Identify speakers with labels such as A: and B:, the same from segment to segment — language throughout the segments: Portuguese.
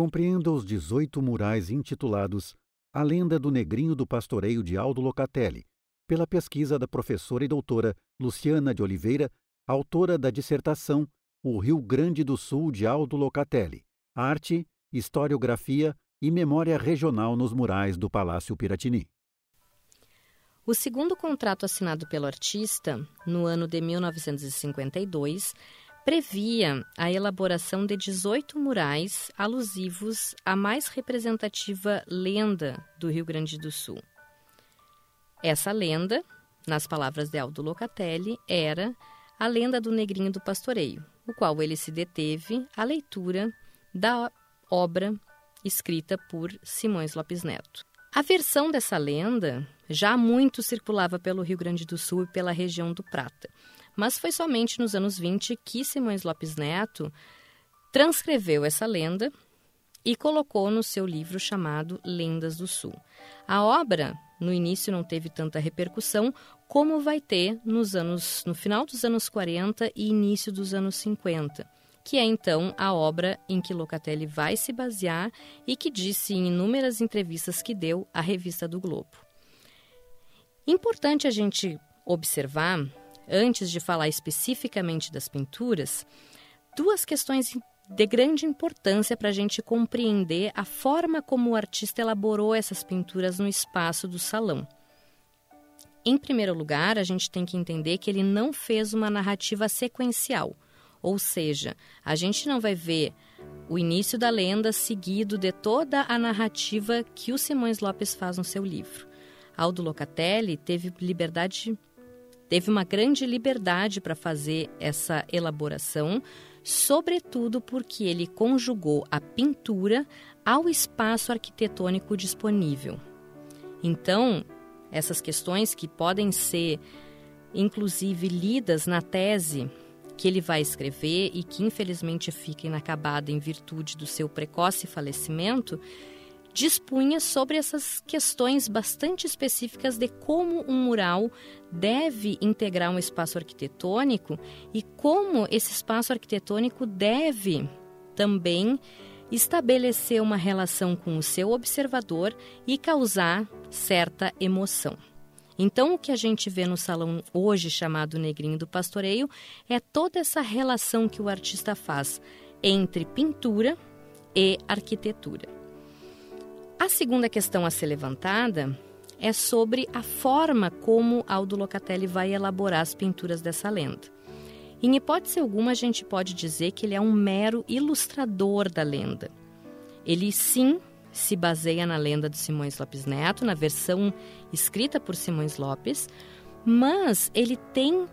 A: compreenda os 18 murais intitulados A Lenda do Negrinho do Pastoreio de Aldo Locatelli, pela pesquisa da professora e doutora Luciana de Oliveira, autora da dissertação O Rio Grande do Sul de Aldo Locatelli, Arte, Historiografia e Memória Regional nos Murais do Palácio Piratini.
B: O segundo contrato assinado pelo artista, no ano de 1952, previa a elaboração de 18 murais alusivos à mais representativa lenda do Rio Grande do Sul. Essa lenda, nas palavras de Aldo Locatelli, era a lenda do Negrinho do Pastoreio, o qual ele se deteve à leitura da obra escrita por Simões Lopes Neto. A versão dessa lenda já muito circulava pelo Rio Grande do Sul e pela região do Prata, mas foi somente nos anos 20 que Simões Lopes Neto transcreveu essa lenda e colocou no seu livro chamado Lendas do Sul. A obra, no início, não teve tanta repercussão como vai ter nos anos, no final dos anos 40 e início dos anos 50 que é então a obra em que Locatelli vai se basear e que disse em inúmeras entrevistas que deu à revista do Globo. Importante a gente observar, antes de falar especificamente das pinturas, duas questões de grande importância para a gente compreender a forma como o artista elaborou essas pinturas no espaço do salão. Em primeiro lugar, a gente tem que entender que ele não fez uma narrativa sequencial ou seja, a gente não vai ver o início da lenda seguido de toda a narrativa que o Simões Lopes faz no seu livro. Aldo Locatelli teve liberdade, teve uma grande liberdade para fazer essa elaboração, sobretudo porque ele conjugou a pintura ao espaço arquitetônico disponível. Então, essas questões que podem ser inclusive lidas na tese que ele vai escrever e que infelizmente fica inacabada em virtude do seu precoce falecimento, dispunha sobre essas questões bastante específicas de como um mural deve integrar um espaço arquitetônico e como esse espaço arquitetônico deve também estabelecer uma relação com o seu observador e causar certa emoção. Então, o que a gente vê no salão hoje chamado Negrinho do Pastoreio é toda essa relação que o artista faz entre pintura e arquitetura. Segunda questão a ser levantada é sobre a forma como Aldo Locatelli vai elaborar as pinturas dessa lenda. Em hipótese alguma, a gente pode dizer que ele é um mero ilustrador da lenda. Ele sim se baseia na lenda de Simões Lopes Neto, na versão escrita por Simões Lopes, mas ele tem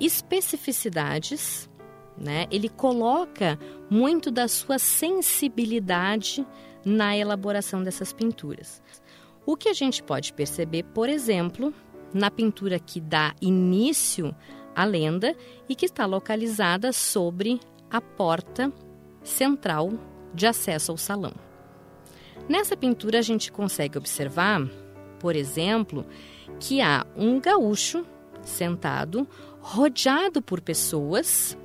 B: especificidades, né? Ele coloca muito da sua sensibilidade na elaboração dessas pinturas. O que a gente pode perceber, por exemplo, na pintura que dá início à lenda e que está localizada sobre a porta central de acesso ao salão. Nessa pintura a gente consegue observar, por exemplo, que há um gaúcho sentado, rodeado por pessoas,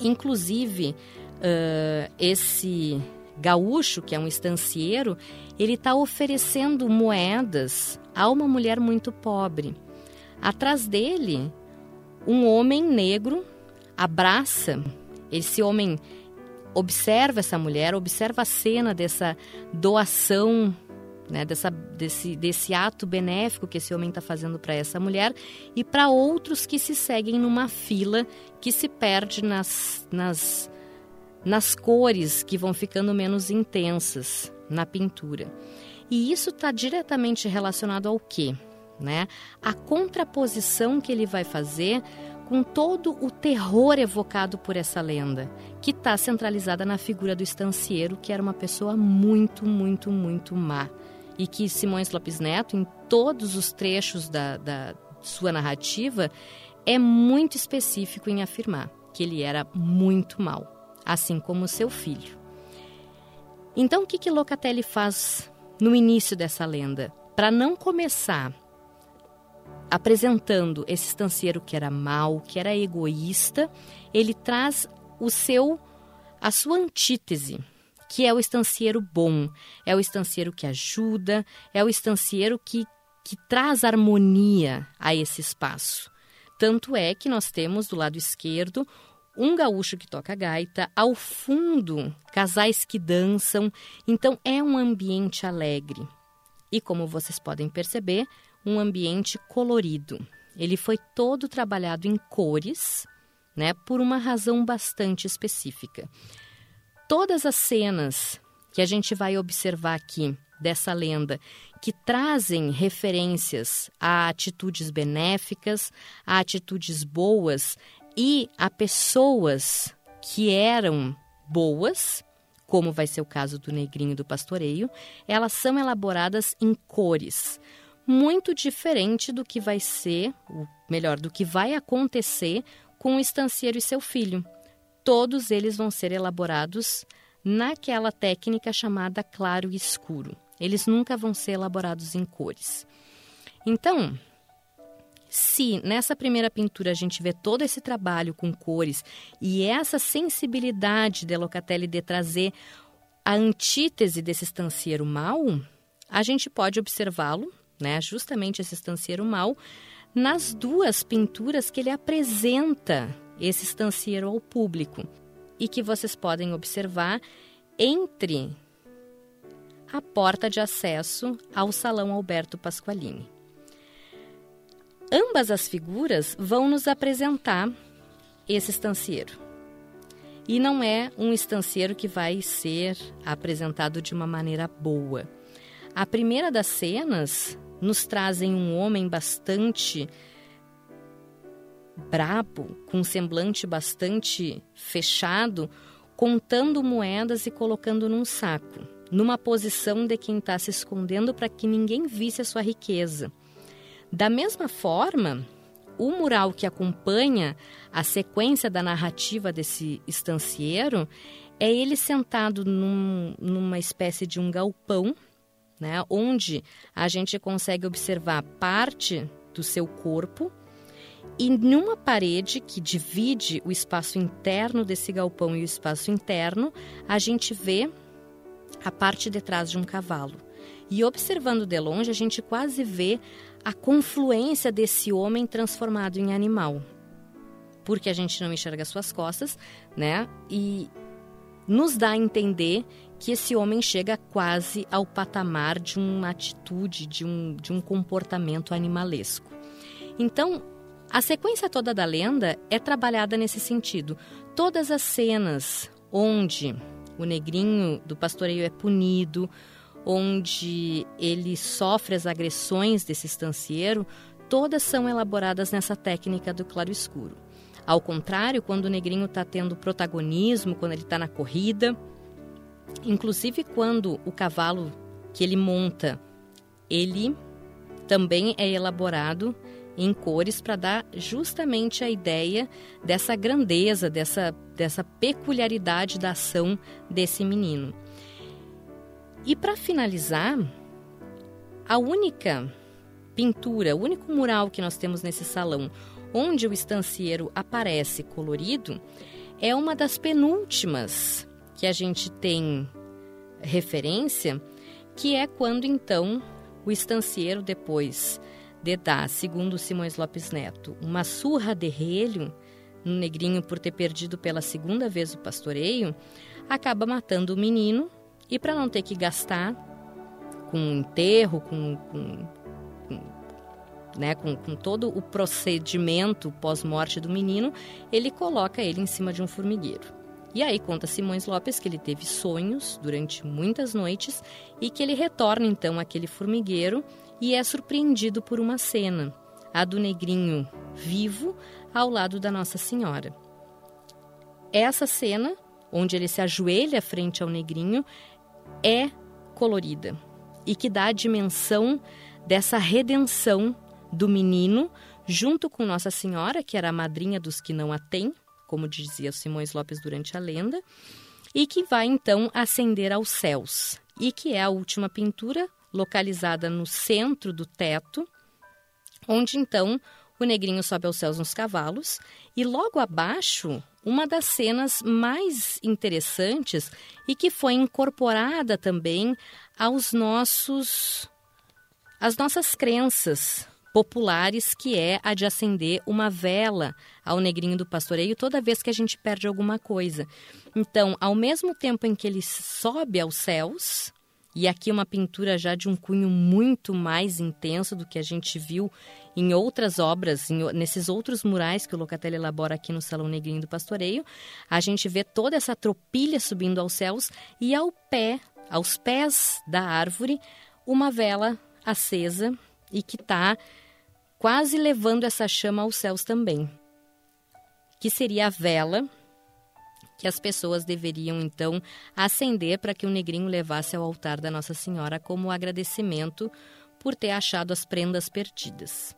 B: inclusive uh, esse gaúcho, que é um estancieiro, ele está oferecendo moedas a uma mulher muito pobre. Atrás dele, um homem negro abraça esse homem observa essa mulher, observa a cena dessa doação, né, dessa, desse, desse ato benéfico que esse homem está fazendo para essa mulher e para outros que se seguem numa fila que se perde nas, nas, nas cores que vão ficando menos intensas na pintura. E isso está diretamente relacionado ao quê? Né? A contraposição que ele vai fazer com todo o terror evocado por essa lenda, que está centralizada na figura do estancieiro, que era uma pessoa muito, muito, muito má. E que Simões Lopes Neto, em todos os trechos da, da sua narrativa, é muito específico em afirmar que ele era muito mal, assim como seu filho. Então, o que, que Locatelli faz no início dessa lenda? Para não começar apresentando esse estancieiro que era mau, que era egoísta, ele traz o seu a sua antítese, que é o estancieiro bom, é o estancieiro que ajuda, é o estancieiro que, que traz harmonia a esse espaço. Tanto é que nós temos do lado esquerdo um gaúcho que toca gaita, ao fundo, casais que dançam. Então, é um ambiente alegre. E como vocês podem perceber, um ambiente colorido. Ele foi todo trabalhado em cores, né, por uma razão bastante específica. Todas as cenas que a gente vai observar aqui dessa lenda, que trazem referências a atitudes benéficas, a atitudes boas e a pessoas que eram boas, como vai ser o caso do negrinho do pastoreio, elas são elaboradas em cores, muito diferente do que vai ser, melhor, do que vai acontecer com o estancieiro e seu filho. Todos eles vão ser elaborados naquela técnica chamada claro e escuro. Eles nunca vão ser elaborados em cores. Então, se nessa primeira pintura a gente vê todo esse trabalho com cores e essa sensibilidade de Locatelli de trazer a antítese desse estancieiro mau, a gente pode observá-lo, né, justamente esse estancieiro mau, nas duas pinturas que ele apresenta esse estancieiro ao público e que vocês podem observar entre a porta de acesso ao Salão Alberto Pasqualini. Ambas as figuras vão nos apresentar esse estancieiro. E não é um estancieiro que vai ser apresentado de uma maneira boa. A primeira das cenas nos trazem um homem bastante brabo, com um semblante bastante fechado, contando moedas e colocando num saco, numa posição de quem está se escondendo para que ninguém visse a sua riqueza. Da mesma forma, o mural que acompanha a sequência da narrativa desse estancieiro é ele sentado num, numa espécie de um galpão, né, onde a gente consegue observar parte do seu corpo e numa parede que divide o espaço interno desse galpão e o espaço interno, a gente vê a parte de trás de um cavalo. E observando de longe, a gente quase vê a confluência desse homem transformado em animal. Porque a gente não enxerga suas costas, né? E nos dá a entender que esse homem chega quase ao patamar de uma atitude, de um, de um comportamento animalesco. Então, a sequência toda da lenda é trabalhada nesse sentido. Todas as cenas onde o negrinho do pastoreio é punido, onde ele sofre as agressões desse estancieiro, todas são elaboradas nessa técnica do claro escuro. Ao contrário, quando o negrinho está tendo protagonismo, quando ele está na corrida, inclusive quando o cavalo que ele monta, ele também é elaborado em cores para dar justamente a ideia dessa grandeza, dessa, dessa peculiaridade da ação desse menino. E para finalizar, a única pintura, o único mural que nós temos nesse salão onde o estancieiro aparece colorido é uma das penúltimas que a gente tem referência, que é quando então o estancieiro depois de dar, segundo Simões Lopes Neto, uma surra de relho no negrinho por ter perdido pela segunda vez o pastoreio, acaba matando o menino e para não ter que gastar com enterro, com, com, com né, com, com, todo o procedimento pós-morte do menino, ele coloca ele em cima de um formigueiro. E aí conta Simões Lopes que ele teve sonhos durante muitas noites e que ele retorna então àquele formigueiro e é surpreendido por uma cena, a do negrinho vivo ao lado da Nossa Senhora. Essa cena, onde ele se ajoelha frente ao negrinho, é colorida e que dá a dimensão dessa redenção do menino junto com Nossa Senhora, que era a madrinha dos que não a têm, como dizia Simões Lopes durante a lenda, e que vai então ascender aos céus, e que é a última pintura localizada no centro do teto, onde então o negrinho sobe aos céus nos cavalos, e logo abaixo uma das cenas mais interessantes e que foi incorporada também aos nossos às nossas crenças populares, que é a de acender uma vela ao negrinho do pastoreio toda vez que a gente perde alguma coisa. Então, ao mesmo tempo em que ele sobe aos céus, e aqui uma pintura já de um cunho muito mais intenso do que a gente viu em outras obras, em, nesses outros murais que o Locatelli elabora aqui no Salão Negrinho do Pastoreio, a gente vê toda essa tropilha subindo aos céus e ao pé, aos pés da árvore, uma vela acesa e que está quase levando essa chama aos céus também. Que seria a vela que as pessoas deveriam então acender para que o negrinho levasse ao altar da Nossa Senhora como agradecimento por ter achado as prendas perdidas.